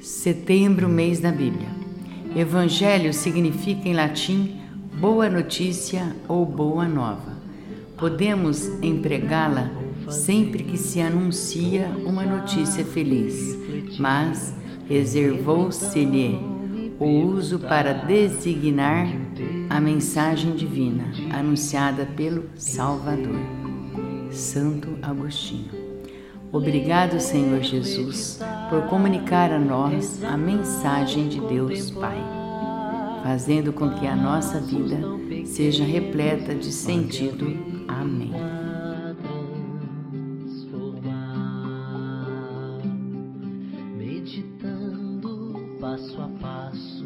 Setembro, mês da Bíblia. Evangelho significa em latim boa notícia ou boa nova. Podemos empregá-la sempre que se anuncia uma notícia feliz, mas reservou-se-lhe o uso para designar a mensagem divina anunciada pelo Salvador. Santo Agostinho. Obrigado, Senhor Jesus, por comunicar a nós a mensagem de Deus Pai, fazendo com que a nossa vida seja repleta de sentido. Amém. Meditando passo a passo.